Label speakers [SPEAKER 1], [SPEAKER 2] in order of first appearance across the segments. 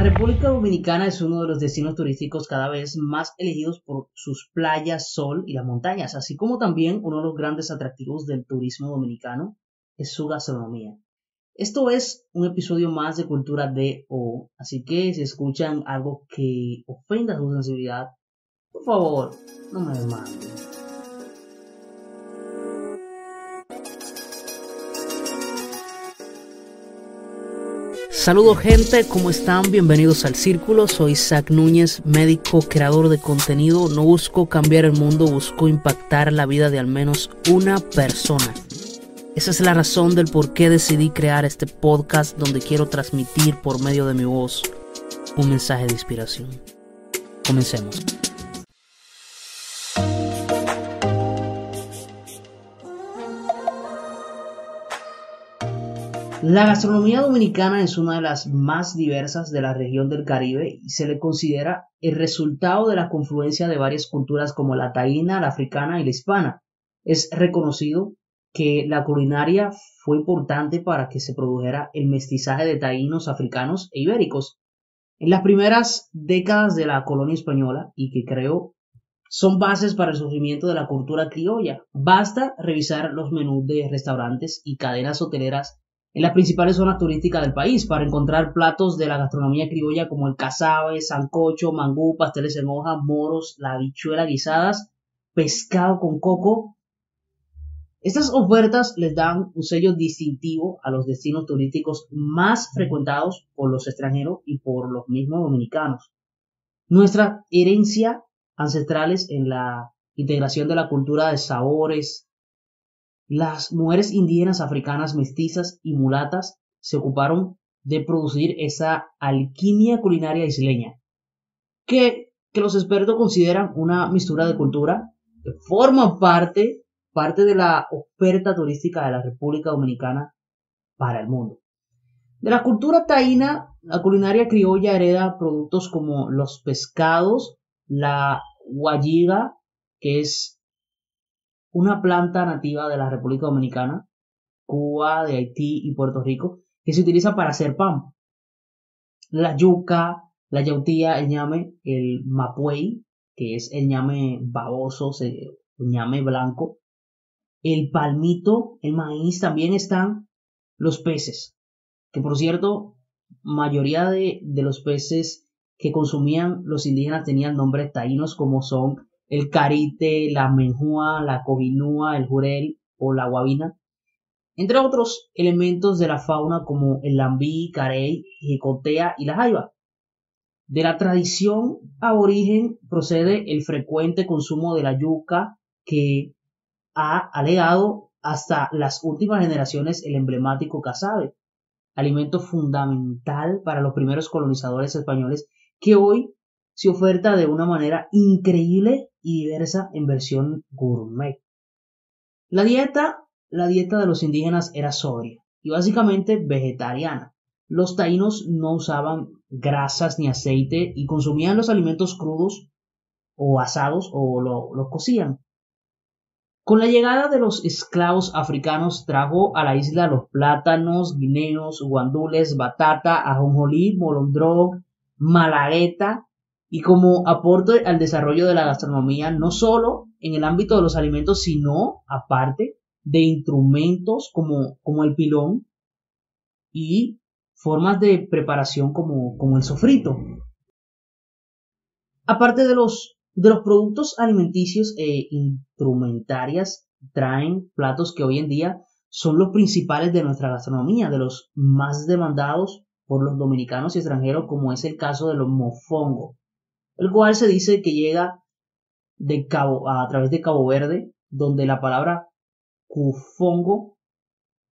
[SPEAKER 1] La República Dominicana es uno de los destinos turísticos cada vez más elegidos por sus playas, sol y las montañas, así como también uno de los grandes atractivos del turismo dominicano es su gastronomía. Esto es un episodio más de Cultura de O, así que si escuchan algo que ofenda su sensibilidad, por favor, no me demanden. Saludos gente, ¿cómo están? Bienvenidos al Círculo. Soy Zach Núñez, médico, creador de contenido. No busco cambiar el mundo, busco impactar la vida de al menos una persona. Esa es la razón del por qué decidí crear este podcast donde quiero transmitir por medio de mi voz un mensaje de inspiración. Comencemos. La gastronomía dominicana es una de las más diversas de la región del Caribe y se le considera el resultado de la confluencia de varias culturas como la taína, la africana y la hispana. Es reconocido que la culinaria fue importante para que se produjera el mestizaje de taínos, africanos e ibéricos. En las primeras décadas de la colonia española y que creo son bases para el surgimiento de la cultura criolla. Basta revisar los menús de restaurantes y cadenas hoteleras en las principales zonas turísticas del país para encontrar platos de la gastronomía criolla como el cazabe, sancocho, mangú, pasteles en hoja, moros, la habichuela guisadas, pescado con coco. Estas ofertas les dan un sello distintivo a los destinos turísticos más frecuentados por los extranjeros y por los mismos dominicanos. Nuestra herencia ancestrales en la integración de la cultura de sabores, las mujeres indígenas africanas mestizas y mulatas se ocuparon de producir esa alquimia culinaria isleña, que, que los expertos consideran una mistura de cultura que forma parte, parte de la oferta turística de la República Dominicana para el mundo. De la cultura taína, la culinaria criolla hereda productos como los pescados, la guayiga, que es una planta nativa de la República Dominicana, Cuba, de Haití y Puerto Rico, que se utiliza para hacer pan. La yuca, la yautía, el ñame, el mapuey, que es el ñame baboso, el ñame blanco, el palmito, el maíz, también están los peces, que por cierto, mayoría de, de los peces que consumían los indígenas tenían nombres taínos como son el carite, la menjúa, la cojinúa, el jurel o la guabina, entre otros elementos de la fauna como el lambí, carey, jicotea y la jaiba. De la tradición aborigen procede el frecuente consumo de la yuca que ha alegado hasta las últimas generaciones el emblemático casabe, alimento fundamental para los primeros colonizadores españoles que hoy se oferta de una manera increíble y diversa en versión gourmet. La dieta, la dieta de los indígenas era sobria y básicamente vegetariana. Los taínos no usaban grasas ni aceite y consumían los alimentos crudos o asados o los cocían. Con la llegada de los esclavos africanos trajo a la isla los plátanos, guineos, guandules, batata, ajonjolí, molondrón, malagueta y como aporte al desarrollo de la gastronomía, no solo en el ámbito de los alimentos, sino aparte de instrumentos como, como el pilón y formas de preparación como, como el sofrito. Aparte de los, de los productos alimenticios e instrumentarias, traen platos que hoy en día son los principales de nuestra gastronomía, de los más demandados por los dominicanos y extranjeros, como es el caso de los mofongos el cual se dice que llega de Cabo, a través de Cabo Verde, donde la palabra cufongo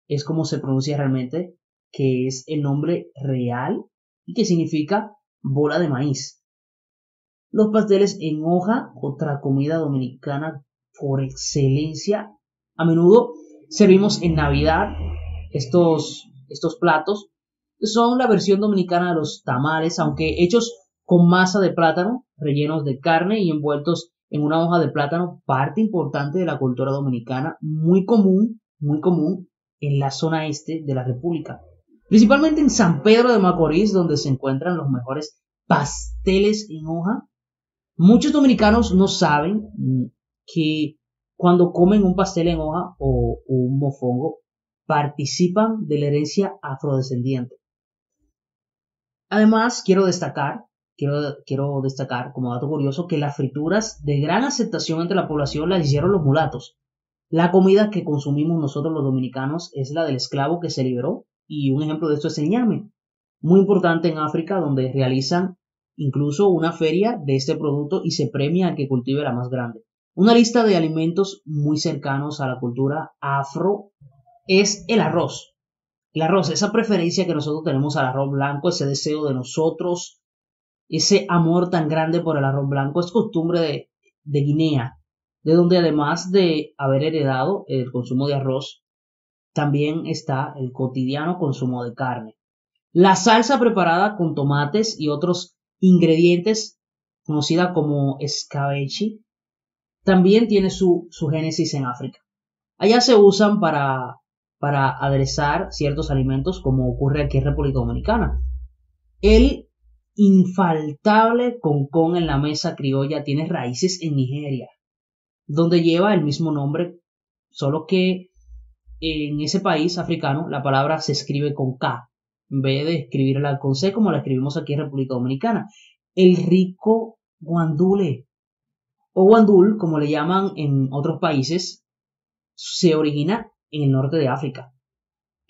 [SPEAKER 1] es como se pronuncia realmente, que es el nombre real y que significa bola de maíz. Los pasteles en hoja, otra comida dominicana por excelencia. A menudo servimos en Navidad estos, estos platos. Son la versión dominicana de los tamales, aunque hechos con masa de plátano, rellenos de carne y envueltos en una hoja de plátano, parte importante de la cultura dominicana, muy común, muy común en la zona este de la República. Principalmente en San Pedro de Macorís, donde se encuentran los mejores pasteles en hoja. Muchos dominicanos no saben mm, que cuando comen un pastel en hoja o un mofongo, participan de la herencia afrodescendiente. Además, quiero destacar, quiero, quiero destacar como dato curioso que las frituras de gran aceptación entre la población las hicieron los mulatos. La comida que consumimos nosotros los dominicanos es la del esclavo que se liberó y un ejemplo de esto es el ñame, muy importante en África donde realizan incluso una feria de este producto y se premia al que cultive la más grande. Una lista de alimentos muy cercanos a la cultura afro es el arroz. El arroz, esa preferencia que nosotros tenemos al arroz blanco, ese deseo de nosotros, ese amor tan grande por el arroz blanco, es costumbre de, Guinea, de donde además de haber heredado el consumo de arroz, también está el cotidiano consumo de carne. La salsa preparada con tomates y otros ingredientes, conocida como escabeche, también tiene su, su génesis en África. Allá se usan para para aderezar ciertos alimentos como ocurre aquí en República Dominicana. El infaltable concón en la mesa criolla tiene raíces en Nigeria, donde lleva el mismo nombre, solo que en ese país africano la palabra se escribe con K, en vez de escribirla con C como la escribimos aquí en República Dominicana. El rico guandule o guandul, como le llaman en otros países, se origina en el norte de África.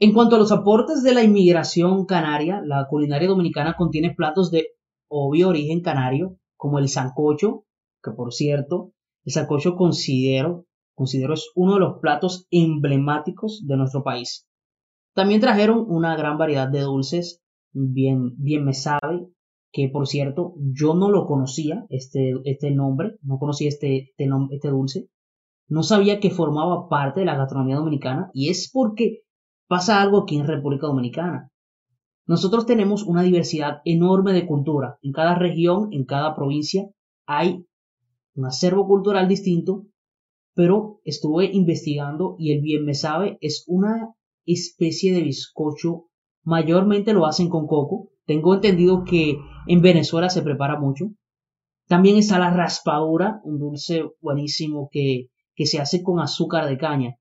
[SPEAKER 1] En cuanto a los aportes de la inmigración canaria, la culinaria dominicana contiene platos de obvio origen canario, como el sancocho, que por cierto, el sancocho considero, considero es uno de los platos emblemáticos de nuestro país. También trajeron una gran variedad de dulces, bien, bien me sabe, que por cierto, yo no lo conocía, este, este nombre, no conocía este, este, este dulce, no sabía que formaba parte de la gastronomía dominicana y es porque pasa algo aquí en República Dominicana. Nosotros tenemos una diversidad enorme de cultura. En cada región, en cada provincia, hay un acervo cultural distinto, pero estuve investigando y el bien me sabe es una especie de bizcocho. Mayormente lo hacen con coco. Tengo entendido que en Venezuela se prepara mucho. También está la raspadura, un dulce buenísimo que que se hace con azúcar de caña.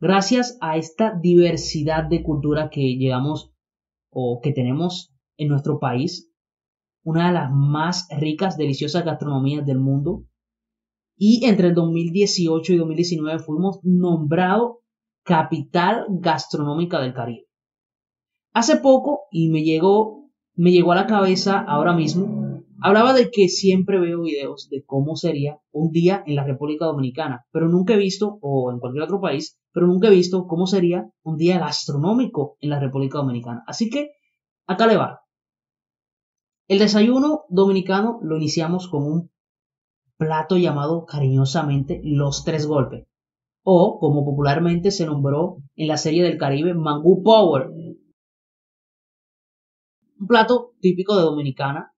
[SPEAKER 1] Gracias a esta diversidad de cultura que llegamos o que tenemos en nuestro país, una de las más ricas, deliciosas gastronomías del mundo. Y entre el 2018 y 2019 fuimos nombrado capital gastronómica del Caribe. Hace poco, y me llegó, me llegó a la cabeza ahora mismo, Hablaba de que siempre veo videos de cómo sería un día en la República Dominicana, pero nunca he visto, o en cualquier otro país, pero nunca he visto cómo sería un día gastronómico en la República Dominicana. Así que acá le va. El desayuno dominicano lo iniciamos con un plato llamado cariñosamente los tres golpes, o como popularmente se nombró en la serie del Caribe, Mangú Power. Un plato típico de Dominicana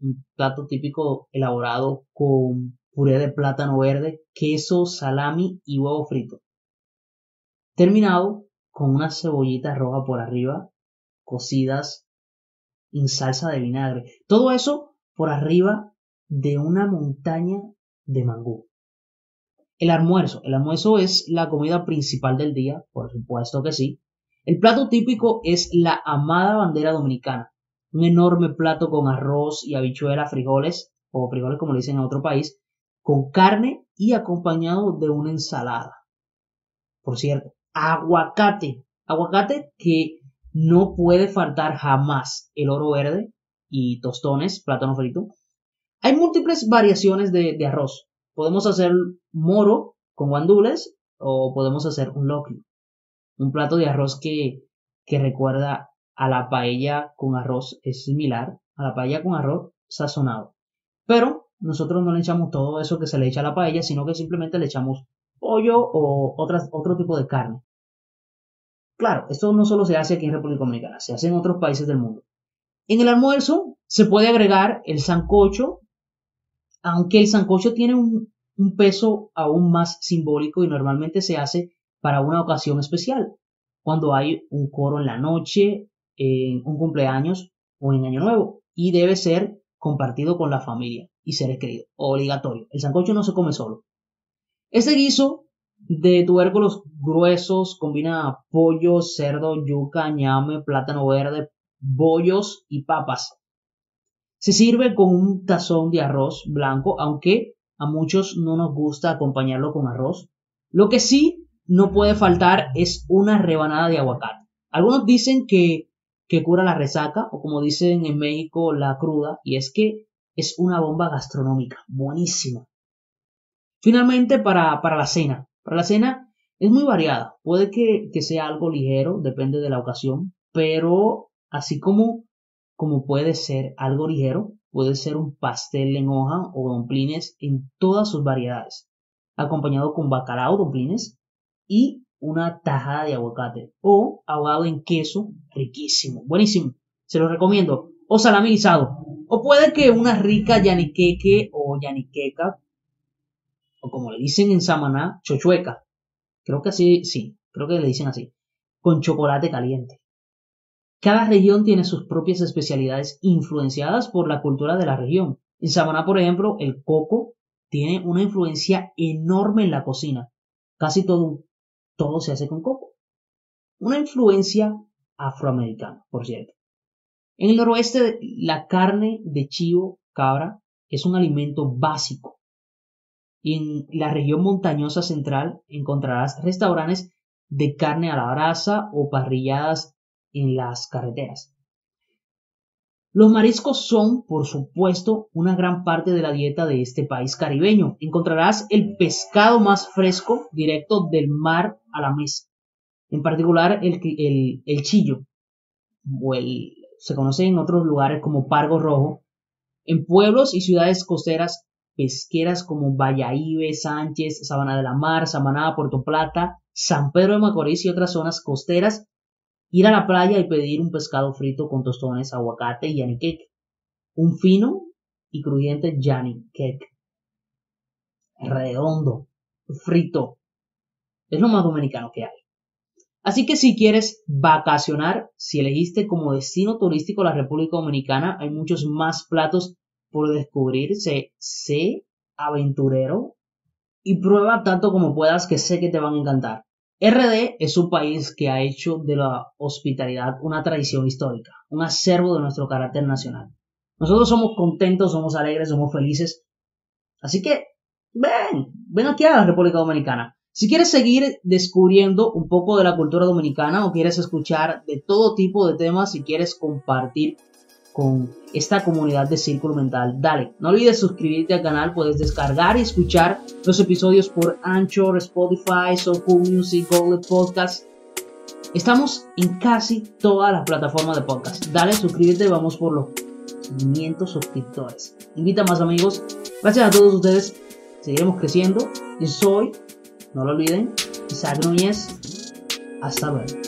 [SPEAKER 1] un plato típico elaborado con puré de plátano verde, queso, salami y huevo frito. Terminado con unas cebollitas rojas por arriba, cocidas en salsa de vinagre. Todo eso por arriba de una montaña de mangú. El almuerzo. El almuerzo es la comida principal del día, por supuesto que sí. El plato típico es la amada bandera dominicana, un enorme plato con arroz y habichuelas, frijoles, o frijoles como le dicen en otro país, con carne y acompañado de una ensalada. Por cierto, aguacate, aguacate que no puede faltar jamás el oro verde y tostones, plátano frito. Hay múltiples variaciones de, arroz. Podemos hacer moro con guandules o podemos hacer un locrio, un plato de arroz que, que recuerda a la paella con arroz es similar a la paella con arroz sazonado. Pero nosotros no le echamos todo eso que se le echa a la paella, sino que simplemente le echamos pollo o otras, otro tipo de carne. Claro, esto no solo se hace aquí en República Dominicana, se hace en otros países del mundo. En el almuerzo se puede agregar el sancocho, aunque el sancocho tiene un, peso aún más simbólico y normalmente se hace para una ocasión especial, cuando hay un coro en la noche en un cumpleaños o en Año Nuevo y debe ser compartido con la familia y seres queridos. Obligatorio. El sancocho no se come solo. Este guiso de tubérculos gruesos combina pollo, cerdo, yuca, ñame, plátano verde, bollos y papas. Se sirve con un tazón de arroz blanco, aunque a muchos no nos gusta acompañarlo con arroz. Lo que sí no puede faltar es una rebanada de aguacate. Algunos dicen que, que cura la resaca o como dicen en México la cruda y es que es una bomba gastronómica, buenísima. Finalmente para, para la cena. Para la cena es muy variada. Puede que, sea algo ligero, depende de la ocasión, pero así como, como puede ser algo ligero, puede ser un pastel en hoja o domplines en todas sus variedades, acompañado con bacalao, domplines y una tajada de aguacate o ahogado en queso riquísimo, buenísimo, se lo recomiendo, o salami guisado, o puede que una rica yaniqueque o yaniqueca, o como le dicen en Samaná, chochueca, creo que así, sí, creo que le dicen así, con chocolate caliente. Cada región tiene sus propias especialidades influenciadas por la cultura de la región. En Samaná, por ejemplo, el coco tiene una influencia enorme en la cocina. Casi todo, todo se hace con coco. Una influencia afroamericana, por cierto. En el noroeste, la carne de chivo, cabra, es un alimento básico. En la región montañosa central encontrarás restaurantes de carne a la brasa o parrilladas en las carreteras. Los mariscos son, por supuesto, una gran parte de la dieta de este país caribeño. Encontrarás el pescado más fresco directo del mar a la mesa. En particular el, el, chillo, o el, se conoce en otros lugares como pargo rojo. En pueblos y ciudades costeras pesqueras como Valladolid, Sánchez, Sabana de la Mar, Samaná, Puerto Plata, San Pedro de Macorís y otras zonas costeras Ir a la playa y pedir un pescado frito con tostones, aguacate y cake. Un fino y crujiente cake. Redondo, frito. Es lo más dominicano que hay. Así que si quieres vacacionar, si elegiste como destino turístico la República Dominicana, hay muchos más platos por descubrir. sé aventurero y prueba tanto como puedas que sé que te van a encantar. RD es un país que ha hecho de la hospitalidad una tradición histórica, un acervo de nuestro carácter nacional. Nosotros somos contentos, somos alegres, somos felices. Así que ven, ven aquí a la República Dominicana. Si quieres seguir descubriendo un poco de la cultura dominicana o quieres escuchar de todo tipo de temas, si quieres compartir con esta comunidad de Círculo Mental. Dale, no olvides suscribirte al canal, puedes descargar y escuchar los episodios por Anchor, Spotify, Soho Music, Google Podcast. Estamos en casi todas las plataformas de podcast. Dale, suscríbete, vamos por los 500 suscriptores. Invita a más amigos. Gracias a todos ustedes. Seguiremos creciendo. Yo soy, no lo olviden, Isaac Núñez. Hasta luego.